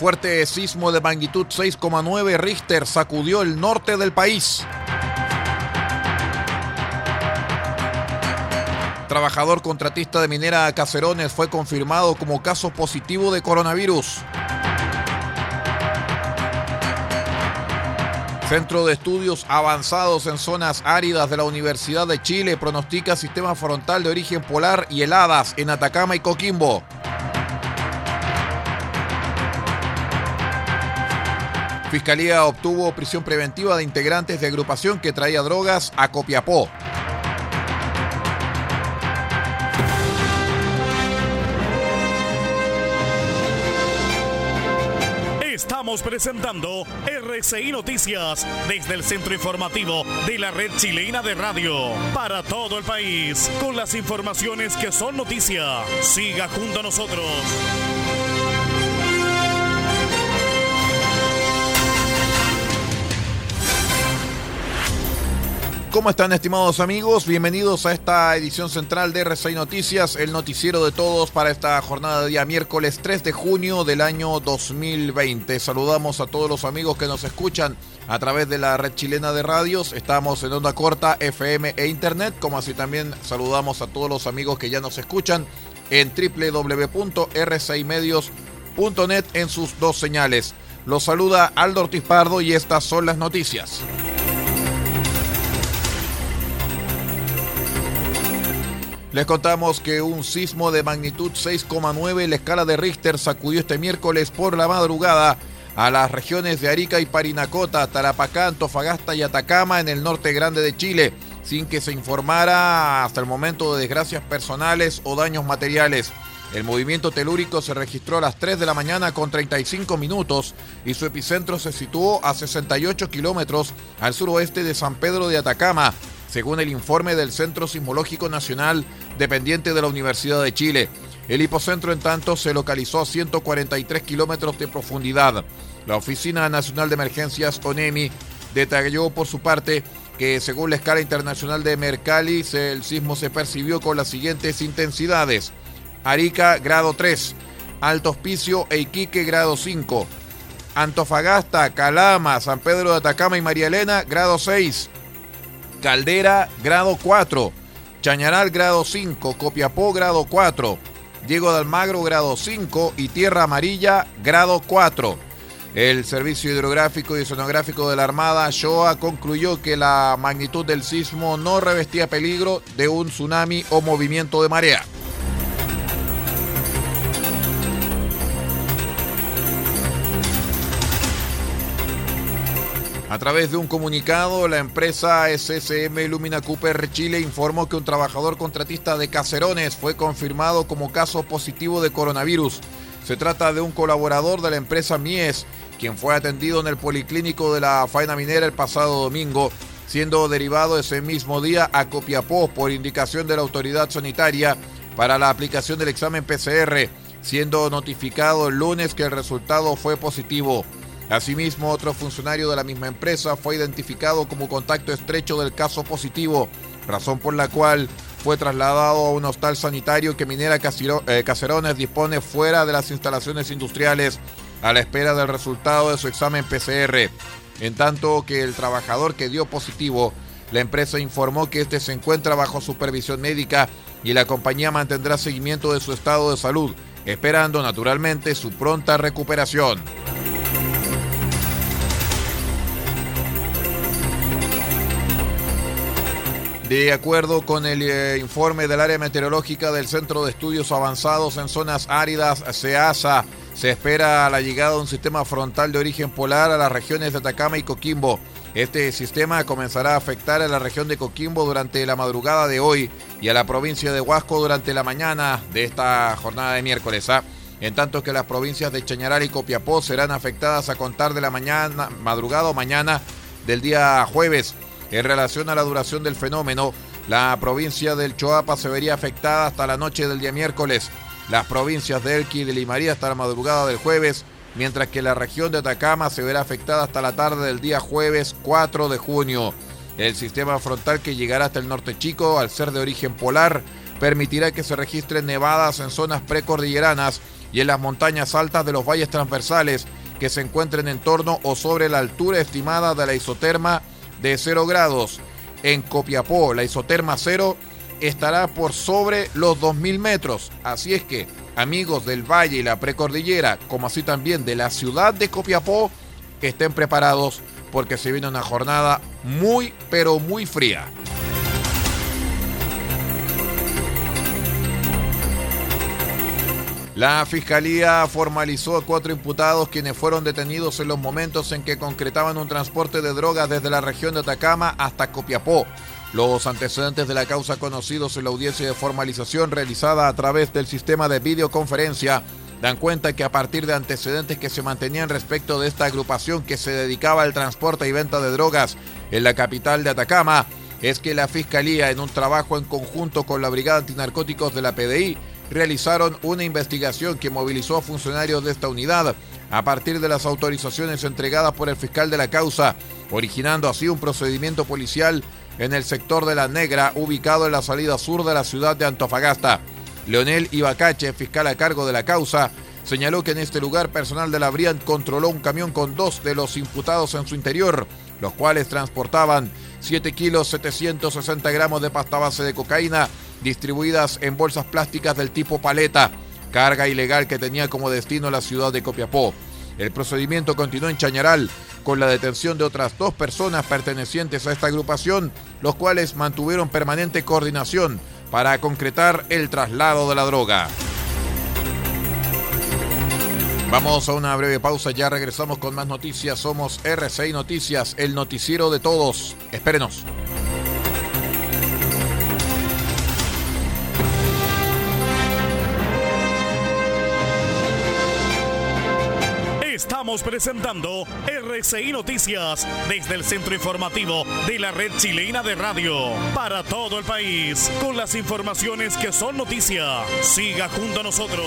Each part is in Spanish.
Fuerte sismo de magnitud 6,9 Richter sacudió el norte del país. Trabajador contratista de minera Cacerones fue confirmado como caso positivo de coronavirus. Centro de Estudios Avanzados en Zonas Áridas de la Universidad de Chile pronostica sistema frontal de origen polar y heladas en Atacama y Coquimbo. Fiscalía obtuvo prisión preventiva de integrantes de agrupación que traía drogas a Copiapó. Estamos presentando RCI Noticias desde el centro informativo de la red chilena de radio para todo el país con las informaciones que son noticia. Siga junto a nosotros. ¿Cómo están estimados amigos? Bienvenidos a esta edición central de R6 Noticias, el noticiero de todos para esta jornada de día miércoles 3 de junio del año 2020. Saludamos a todos los amigos que nos escuchan a través de la red chilena de radios. Estamos en onda corta, FM e Internet, como así también saludamos a todos los amigos que ya nos escuchan en www.r6medios.net en sus dos señales. Los saluda Aldo Ortiz Pardo y estas son las noticias. Les contamos que un sismo de magnitud 6,9 en la escala de Richter sacudió este miércoles por la madrugada a las regiones de Arica y Parinacota, Tarapacá, Antofagasta y Atacama en el norte grande de Chile, sin que se informara hasta el momento de desgracias personales o daños materiales. El movimiento telúrico se registró a las 3 de la mañana con 35 minutos y su epicentro se situó a 68 kilómetros al suroeste de San Pedro de Atacama, según el informe del Centro Sismológico Nacional dependiente de la Universidad de Chile. El hipocentro, en tanto, se localizó a 143 kilómetros de profundidad. La Oficina Nacional de Emergencias, ONEMI, detalló por su parte que según la escala internacional de Mercalli, el sismo se percibió con las siguientes intensidades. Arica, grado 3. Alto Hospicio e Iquique, grado 5. Antofagasta, Calama, San Pedro de Atacama y María Elena, grado 6. Caldera, grado 4. Chañaral, grado 5. Copiapó, grado 4. Diego de Almagro, grado 5. Y Tierra Amarilla, grado 4. El Servicio Hidrográfico y Sonográfico de la Armada, SHOA, concluyó que la magnitud del sismo no revestía peligro de un tsunami o movimiento de marea. A través de un comunicado, la empresa SSM Lumina Cooper Chile informó que un trabajador contratista de Cacerones fue confirmado como caso positivo de coronavirus. Se trata de un colaborador de la empresa Mies, quien fue atendido en el policlínico de la faena minera el pasado domingo, siendo derivado ese mismo día a Copiapó por indicación de la autoridad sanitaria para la aplicación del examen PCR, siendo notificado el lunes que el resultado fue positivo. Asimismo, otro funcionario de la misma empresa fue identificado como contacto estrecho del caso positivo, razón por la cual fue trasladado a un hostal sanitario que Minera Cacerones dispone fuera de las instalaciones industriales a la espera del resultado de su examen PCR. En tanto que el trabajador que dio positivo, la empresa informó que este se encuentra bajo supervisión médica y la compañía mantendrá seguimiento de su estado de salud, esperando naturalmente su pronta recuperación. De acuerdo con el eh, informe del área meteorológica del Centro de Estudios Avanzados en Zonas Áridas, SEASA, se espera la llegada de un sistema frontal de origen polar a las regiones de Atacama y Coquimbo. Este sistema comenzará a afectar a la región de Coquimbo durante la madrugada de hoy y a la provincia de Huasco durante la mañana de esta jornada de miércoles. ¿ah? En tanto que las provincias de Chañaral y Copiapó serán afectadas a contar de la mañana, madrugada o mañana del día jueves. En relación a la duración del fenómeno, la provincia del Choapa se vería afectada hasta la noche del día miércoles, las provincias de Elqui y de Limaría hasta la madrugada del jueves, mientras que la región de Atacama se verá afectada hasta la tarde del día jueves 4 de junio. El sistema frontal que llegará hasta el norte chico, al ser de origen polar, permitirá que se registren nevadas en zonas precordilleranas y en las montañas altas de los valles transversales que se encuentren en torno o sobre la altura estimada de la isoterma de 0 grados. En Copiapó, la isoterma cero estará por sobre los 2.000 metros. Así es que, amigos del Valle y la Precordillera, como así también de la ciudad de Copiapó, estén preparados porque se viene una jornada muy, pero muy fría. La fiscalía formalizó a cuatro imputados quienes fueron detenidos en los momentos en que concretaban un transporte de drogas desde la región de Atacama hasta Copiapó. Los antecedentes de la causa conocidos en la audiencia de formalización realizada a través del sistema de videoconferencia dan cuenta que a partir de antecedentes que se mantenían respecto de esta agrupación que se dedicaba al transporte y venta de drogas en la capital de Atacama, es que la Fiscalía, en un trabajo en conjunto con la Brigada Antinarcóticos de la PDI, realizaron una investigación que movilizó a funcionarios de esta unidad a partir de las autorizaciones entregadas por el fiscal de la causa, originando así un procedimiento policial en el sector de La Negra, ubicado en la salida sur de la ciudad de Antofagasta. Leonel Ibacache, fiscal a cargo de la causa, señaló que en este lugar personal de la Brian controló un camión con dos de los imputados en su interior, los cuales transportaban 7 kilos 760 gramos de pasta base de cocaína distribuidas en bolsas plásticas del tipo paleta, carga ilegal que tenía como destino la ciudad de Copiapó. El procedimiento continuó en Chañaral con la detención de otras dos personas pertenecientes a esta agrupación, los cuales mantuvieron permanente coordinación para concretar el traslado de la droga. Vamos a una breve pausa, ya regresamos con más noticias. Somos RCI Noticias, el noticiero de todos. Espérenos. Estamos presentando RCI Noticias desde el centro informativo de la red chilena de radio para todo el país con las informaciones que son noticia. Siga junto a nosotros.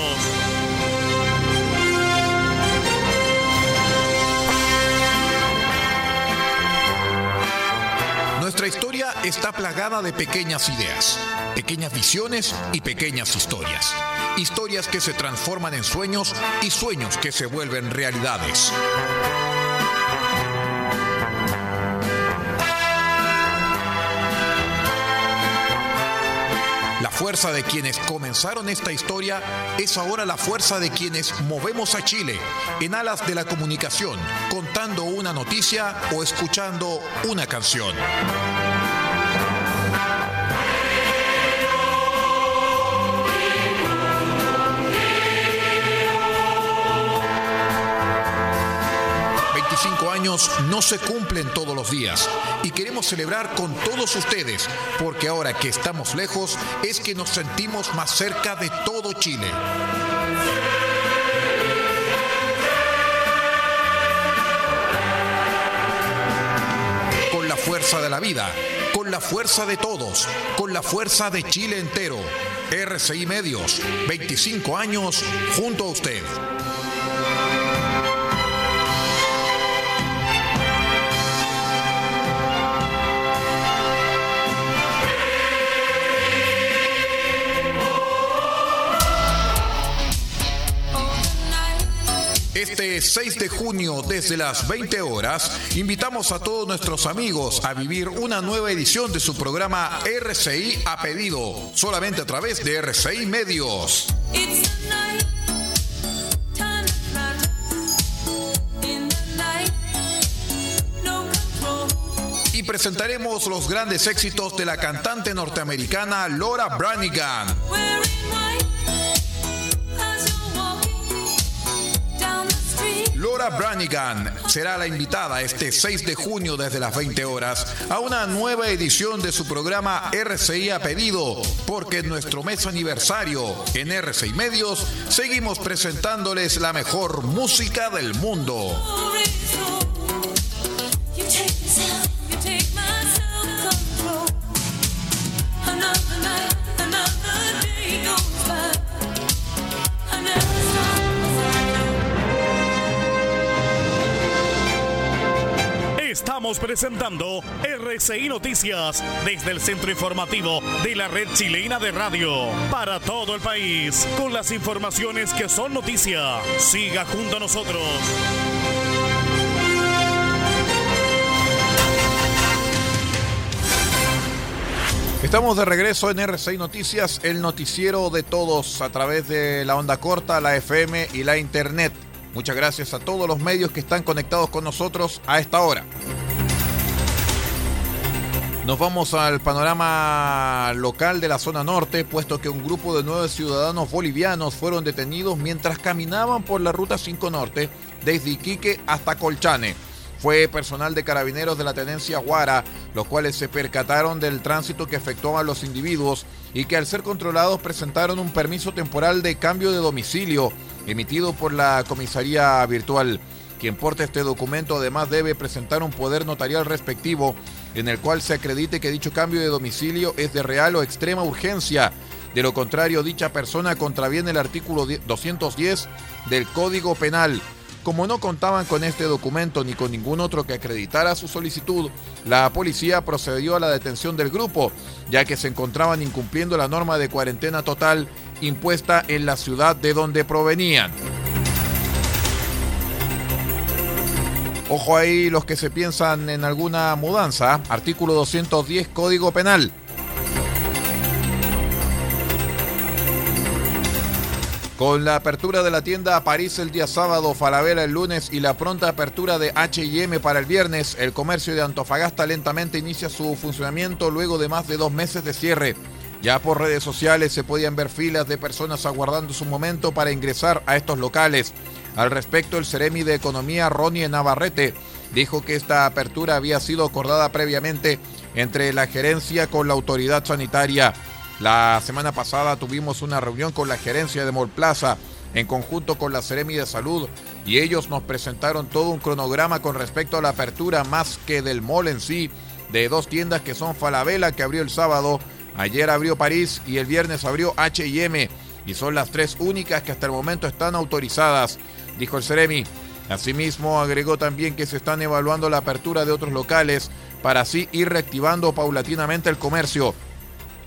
Nuestra historia está plagada de pequeñas ideas, pequeñas visiones y pequeñas historias. Historias que se transforman en sueños y sueños que se vuelven realidades. La fuerza de quienes comenzaron esta historia es ahora la fuerza de quienes movemos a Chile en alas de la comunicación, contando una noticia o escuchando una canción. No se cumplen todos los días y queremos celebrar con todos ustedes porque ahora que estamos lejos es que nos sentimos más cerca de todo Chile. Con la fuerza de la vida, con la fuerza de todos, con la fuerza de Chile entero. RCI Medios, 25 años junto a usted. Este 6 de junio desde las 20 horas invitamos a todos nuestros amigos a vivir una nueva edición de su programa RCI a pedido, solamente a través de RCI Medios. presentaremos los grandes éxitos de la cantante norteamericana Laura Branigan. Laura Branigan será la invitada este 6 de junio desde las 20 horas a una nueva edición de su programa RCI a pedido, porque en nuestro mes aniversario en RCI Medios seguimos presentándoles la mejor música del mundo. Estamos presentando RCI Noticias desde el centro informativo de la red chilena de radio para todo el país con las informaciones que son noticia. Siga junto a nosotros. Estamos de regreso en RCI Noticias, el noticiero de todos a través de la onda corta, la FM y la internet. Muchas gracias a todos los medios que están conectados con nosotros a esta hora. Nos vamos al panorama local de la zona norte, puesto que un grupo de nueve ciudadanos bolivianos fueron detenidos mientras caminaban por la ruta 5 Norte, desde Iquique hasta Colchane. Fue personal de carabineros de la tenencia Guara, los cuales se percataron del tránsito que efectuaban los individuos y que al ser controlados presentaron un permiso temporal de cambio de domicilio emitido por la comisaría virtual. Quien porte este documento además debe presentar un poder notarial respectivo en el cual se acredite que dicho cambio de domicilio es de real o extrema urgencia. De lo contrario, dicha persona contraviene el artículo 210 del Código Penal. Como no contaban con este documento ni con ningún otro que acreditara su solicitud, la policía procedió a la detención del grupo, ya que se encontraban incumpliendo la norma de cuarentena total impuesta en la ciudad de donde provenían. Ojo ahí los que se piensan en alguna mudanza. Artículo 210 Código Penal. Con la apertura de la tienda a París el día sábado, Falabella el lunes y la pronta apertura de HM para el viernes, el comercio de Antofagasta lentamente inicia su funcionamiento luego de más de dos meses de cierre. Ya por redes sociales se podían ver filas de personas aguardando su momento para ingresar a estos locales. Al respecto, el Ceremi de Economía, Ronnie Navarrete, dijo que esta apertura había sido acordada previamente entre la gerencia con la autoridad sanitaria. La semana pasada tuvimos una reunión con la gerencia de Molplaza en conjunto con la Ceremi de Salud y ellos nos presentaron todo un cronograma con respecto a la apertura más que del mall en sí de dos tiendas que son Falabella que abrió el sábado, ayer abrió París y el viernes abrió H&M y son las tres únicas que hasta el momento están autorizadas, dijo el Ceremi. Asimismo, agregó también que se están evaluando la apertura de otros locales para así ir reactivando paulatinamente el comercio.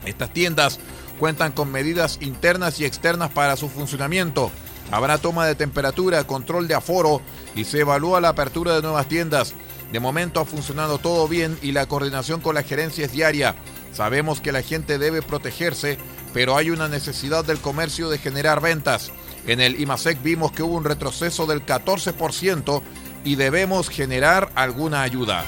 Estas tiendas cuentan con medidas internas y externas para su funcionamiento. Habrá toma de temperatura, control de aforo y se evalúa la apertura de nuevas tiendas. De momento ha funcionado todo bien y la coordinación con la gerencia es diaria. Sabemos que la gente debe protegerse, pero hay una necesidad del comercio de generar ventas. En el IMASEC vimos que hubo un retroceso del 14% y debemos generar alguna ayuda.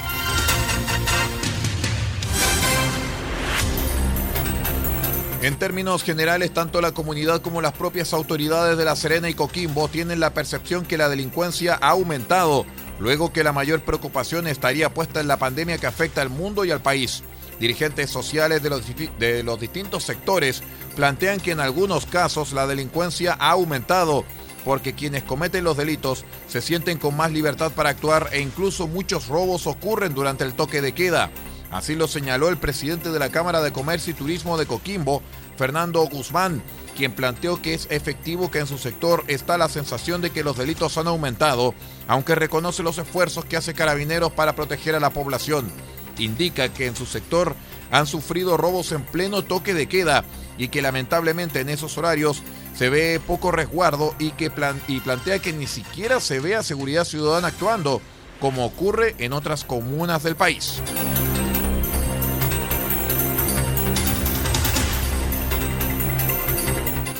En términos generales, tanto la comunidad como las propias autoridades de La Serena y Coquimbo tienen la percepción que la delincuencia ha aumentado, luego que la mayor preocupación estaría puesta en la pandemia que afecta al mundo y al país. Dirigentes sociales de los, de los distintos sectores plantean que en algunos casos la delincuencia ha aumentado porque quienes cometen los delitos se sienten con más libertad para actuar e incluso muchos robos ocurren durante el toque de queda. Así lo señaló el presidente de la Cámara de Comercio y Turismo de Coquimbo, Fernando Guzmán, quien planteó que es efectivo que en su sector está la sensación de que los delitos han aumentado, aunque reconoce los esfuerzos que hace Carabineros para proteger a la población. Indica que en su sector han sufrido robos en pleno toque de queda y que lamentablemente en esos horarios se ve poco resguardo y, que y plantea que ni siquiera se vea seguridad ciudadana actuando, como ocurre en otras comunas del país.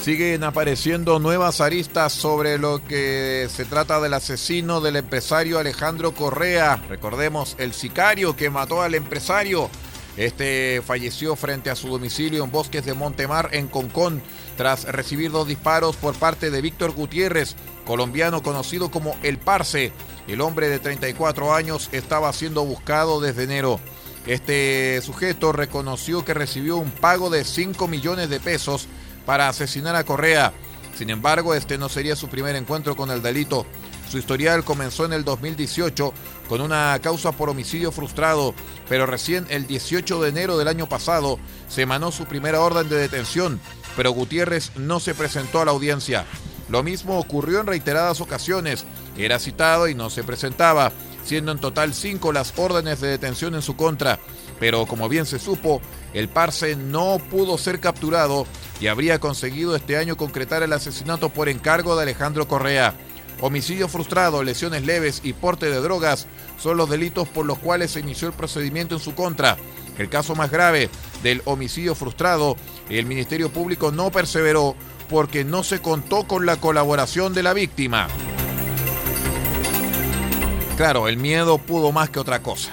Siguen apareciendo nuevas aristas sobre lo que se trata del asesino del empresario Alejandro Correa. Recordemos, el sicario que mató al empresario. Este falleció frente a su domicilio en Bosques de Montemar, en Concón, tras recibir dos disparos por parte de Víctor Gutiérrez, colombiano conocido como El Parce. El hombre de 34 años estaba siendo buscado desde enero. Este sujeto reconoció que recibió un pago de 5 millones de pesos para asesinar a Correa. Sin embargo, este no sería su primer encuentro con el delito. Su historial comenzó en el 2018 con una causa por homicidio frustrado, pero recién el 18 de enero del año pasado se emanó su primera orden de detención, pero Gutiérrez no se presentó a la audiencia. Lo mismo ocurrió en reiteradas ocasiones. Era citado y no se presentaba, siendo en total cinco las órdenes de detención en su contra. Pero como bien se supo, el Parse no pudo ser capturado y habría conseguido este año concretar el asesinato por encargo de Alejandro Correa. Homicidio frustrado, lesiones leves y porte de drogas son los delitos por los cuales se inició el procedimiento en su contra. El caso más grave del homicidio frustrado, el Ministerio Público no perseveró porque no se contó con la colaboración de la víctima. Claro, el miedo pudo más que otra cosa.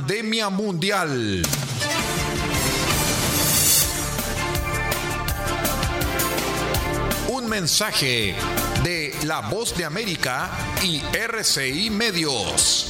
Pandemia mundial. Un mensaje de La Voz de América y RCI Medios.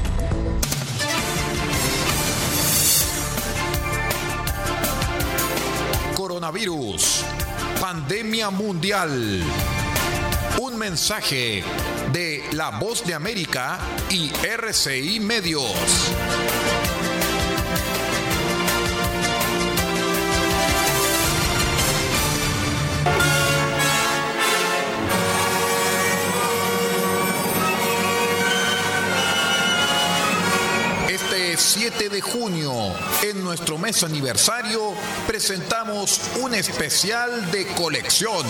Pandemia mundial. Un mensaje de La Voz de América y RCI Medios. 7 de junio, en nuestro mes aniversario, presentamos un especial de colección.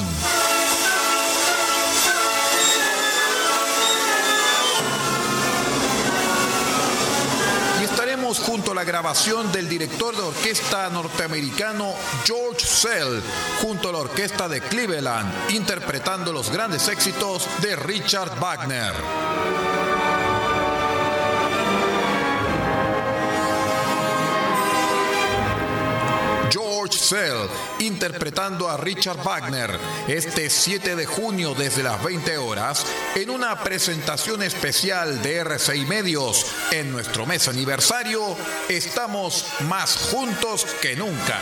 Y estaremos junto a la grabación del director de orquesta norteamericano George Sell, junto a la orquesta de Cleveland, interpretando los grandes éxitos de Richard Wagner. Interpretando a Richard Wagner este 7 de junio desde las 20 horas en una presentación especial de RCI Medios en nuestro mes aniversario. Estamos más juntos que nunca.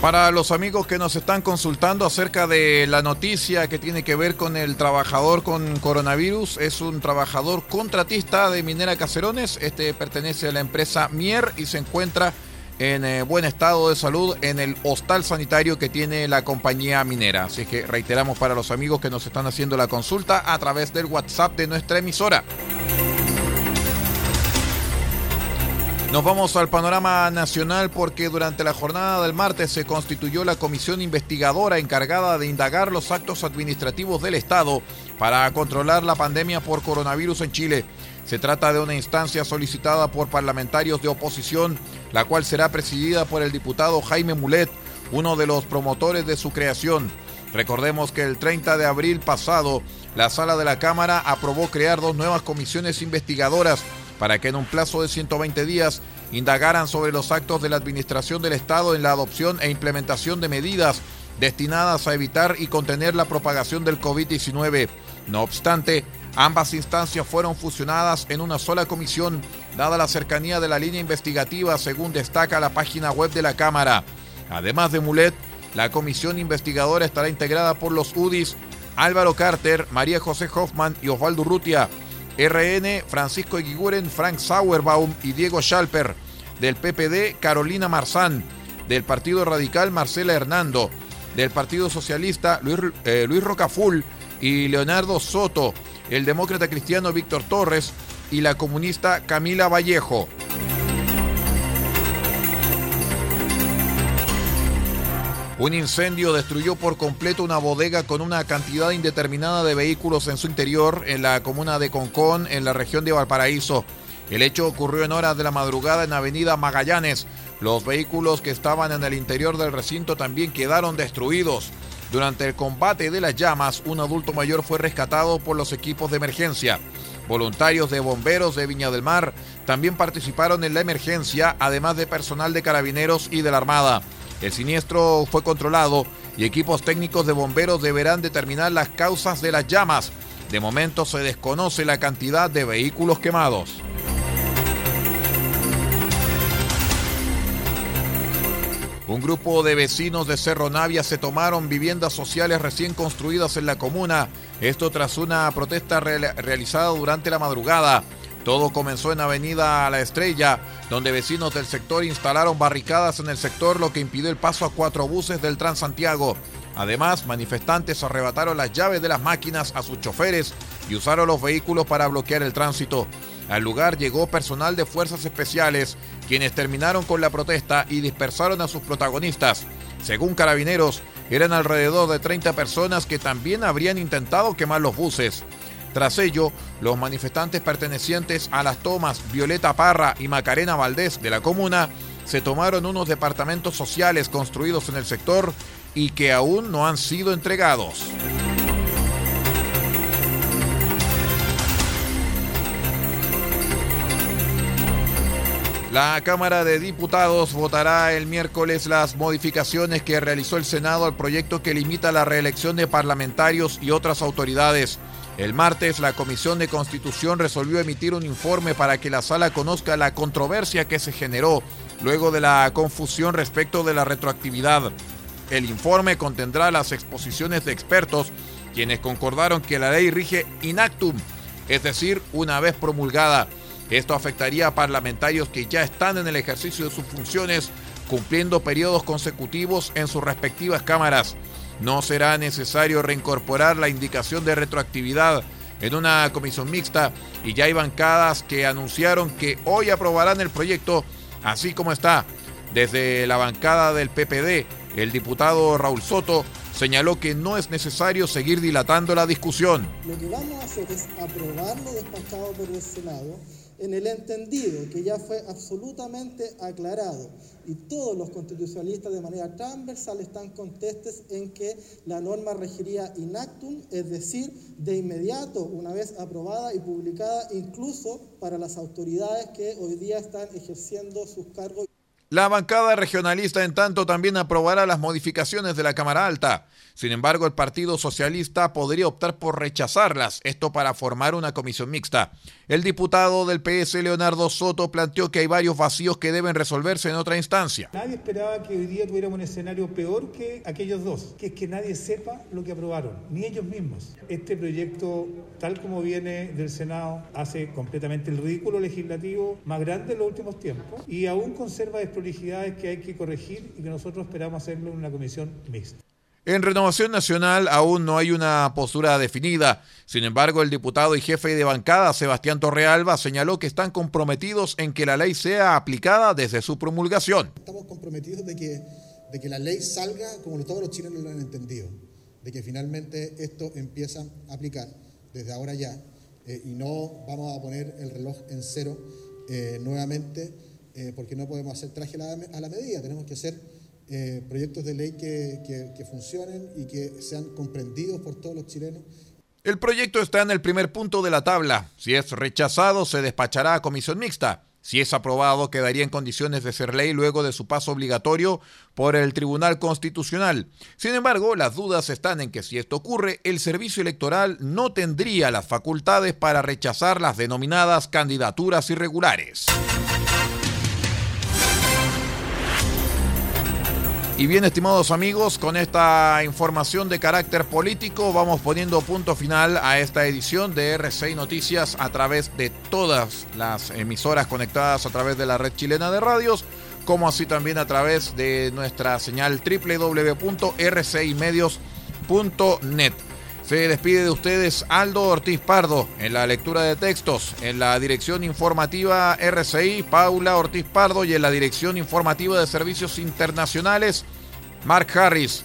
Para los amigos que nos están consultando acerca de la noticia que tiene que ver con el trabajador con coronavirus, es un trabajador contratista de Minera Caserones. Este pertenece a la empresa Mier y se encuentra en eh, buen estado de salud en el hostal sanitario que tiene la compañía minera. Así que reiteramos para los amigos que nos están haciendo la consulta a través del WhatsApp de nuestra emisora. Nos vamos al panorama nacional porque durante la jornada del martes se constituyó la comisión investigadora encargada de indagar los actos administrativos del Estado para controlar la pandemia por coronavirus en Chile. Se trata de una instancia solicitada por parlamentarios de oposición, la cual será presidida por el diputado Jaime Mulet, uno de los promotores de su creación. Recordemos que el 30 de abril pasado, la sala de la Cámara aprobó crear dos nuevas comisiones investigadoras para que en un plazo de 120 días indagaran sobre los actos de la Administración del Estado en la adopción e implementación de medidas destinadas a evitar y contener la propagación del COVID-19. No obstante, Ambas instancias fueron fusionadas en una sola comisión, dada la cercanía de la línea investigativa, según destaca la página web de la Cámara. Además de Mulet, la comisión investigadora estará integrada por los UDIs Álvaro Carter, María José Hoffman y Osvaldo Rutia. RN, Francisco Eguiguren, Frank Sauerbaum y Diego Schalper. Del PPD, Carolina Marzán. Del Partido Radical, Marcela Hernando. Del Partido Socialista, Luis, eh, Luis Rocaful y Leonardo Soto el demócrata cristiano Víctor Torres y la comunista Camila Vallejo. Un incendio destruyó por completo una bodega con una cantidad indeterminada de vehículos en su interior en la comuna de Concón, en la región de Valparaíso. El hecho ocurrió en horas de la madrugada en Avenida Magallanes. Los vehículos que estaban en el interior del recinto también quedaron destruidos. Durante el combate de las llamas, un adulto mayor fue rescatado por los equipos de emergencia. Voluntarios de bomberos de Viña del Mar también participaron en la emergencia, además de personal de carabineros y de la Armada. El siniestro fue controlado y equipos técnicos de bomberos deberán determinar las causas de las llamas. De momento se desconoce la cantidad de vehículos quemados. Un grupo de vecinos de Cerro Navia se tomaron viviendas sociales recién construidas en la comuna, esto tras una protesta realizada durante la madrugada. Todo comenzó en Avenida La Estrella, donde vecinos del sector instalaron barricadas en el sector, lo que impidió el paso a cuatro buses del Transantiago. Además, manifestantes arrebataron las llaves de las máquinas a sus choferes y usaron los vehículos para bloquear el tránsito. Al lugar llegó personal de fuerzas especiales, quienes terminaron con la protesta y dispersaron a sus protagonistas. Según carabineros, eran alrededor de 30 personas que también habrían intentado quemar los buses. Tras ello, los manifestantes pertenecientes a las tomas Violeta Parra y Macarena Valdés de la comuna se tomaron unos departamentos sociales construidos en el sector y que aún no han sido entregados. La Cámara de Diputados votará el miércoles las modificaciones que realizó el Senado al proyecto que limita la reelección de parlamentarios y otras autoridades. El martes, la Comisión de Constitución resolvió emitir un informe para que la sala conozca la controversia que se generó luego de la confusión respecto de la retroactividad. El informe contendrá las exposiciones de expertos, quienes concordaron que la ley rige inactum, es decir, una vez promulgada. Esto afectaría a parlamentarios que ya están en el ejercicio de sus funciones, cumpliendo periodos consecutivos en sus respectivas cámaras. No será necesario reincorporar la indicación de retroactividad en una comisión mixta y ya hay bancadas que anunciaron que hoy aprobarán el proyecto así como está. Desde la bancada del PPD, el diputado Raúl Soto señaló que no es necesario seguir dilatando la discusión. Lo que vamos a hacer es aprobar lo despachado por el Senado en el entendido que ya fue absolutamente aclarado y todos los constitucionalistas de manera transversal están contestes en que la norma regiría inactum, es decir, de inmediato, una vez aprobada y publicada, incluso para las autoridades que hoy día están ejerciendo sus cargos. La bancada regionalista, en tanto, también aprobará las modificaciones de la Cámara Alta. Sin embargo, el Partido Socialista podría optar por rechazarlas, esto para formar una comisión mixta. El diputado del PS, Leonardo Soto, planteó que hay varios vacíos que deben resolverse en otra instancia. Nadie esperaba que hoy día tuviéramos un escenario peor que aquellos dos, que es que nadie sepa lo que aprobaron, ni ellos mismos. Este proyecto, tal como viene del Senado, hace completamente el ridículo legislativo más grande en los últimos tiempos y aún conserva desprolijidades que hay que corregir y que nosotros esperamos hacerlo en una comisión mixta. En Renovación Nacional aún no hay una postura definida. Sin embargo, el diputado y jefe de bancada, Sebastián Torrealba, señaló que están comprometidos en que la ley sea aplicada desde su promulgación. Estamos comprometidos de que, de que la ley salga como todos los chilenos lo han entendido, de que finalmente esto empieza a aplicar desde ahora ya eh, y no vamos a poner el reloj en cero eh, nuevamente eh, porque no podemos hacer traje a la, a la medida, tenemos que hacer eh, proyectos de ley que, que funcionen y que sean comprendidos por todos los chilenos. El proyecto está en el primer punto de la tabla. Si es rechazado, se despachará a comisión mixta. Si es aprobado, quedaría en condiciones de ser ley luego de su paso obligatorio por el Tribunal Constitucional. Sin embargo, las dudas están en que si esto ocurre, el servicio electoral no tendría las facultades para rechazar las denominadas candidaturas irregulares. Y bien, estimados amigos, con esta información de carácter político vamos poniendo punto final a esta edición de RCI Noticias a través de todas las emisoras conectadas a través de la red chilena de radios, como así también a través de nuestra señal www.rcimedios.net. Se despide de ustedes Aldo Ortiz Pardo en la lectura de textos, en la dirección informativa RCI, Paula Ortiz Pardo y en la dirección informativa de servicios internacionales, Mark Harris.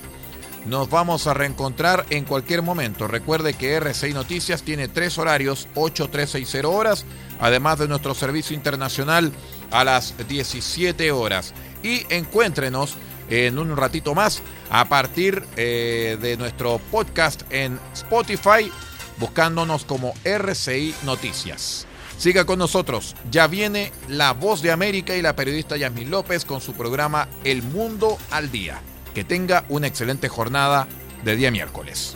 Nos vamos a reencontrar en cualquier momento. Recuerde que RCI Noticias tiene tres horarios, 8, 3 y 0 horas, además de nuestro servicio internacional a las 17 horas. Y encuéntrenos en un ratito más a partir eh, de nuestro podcast en Spotify, buscándonos como RCI Noticias. Siga con nosotros, ya viene la voz de América y la periodista Yasmin López con su programa El Mundo al Día. Que tenga una excelente jornada de día miércoles.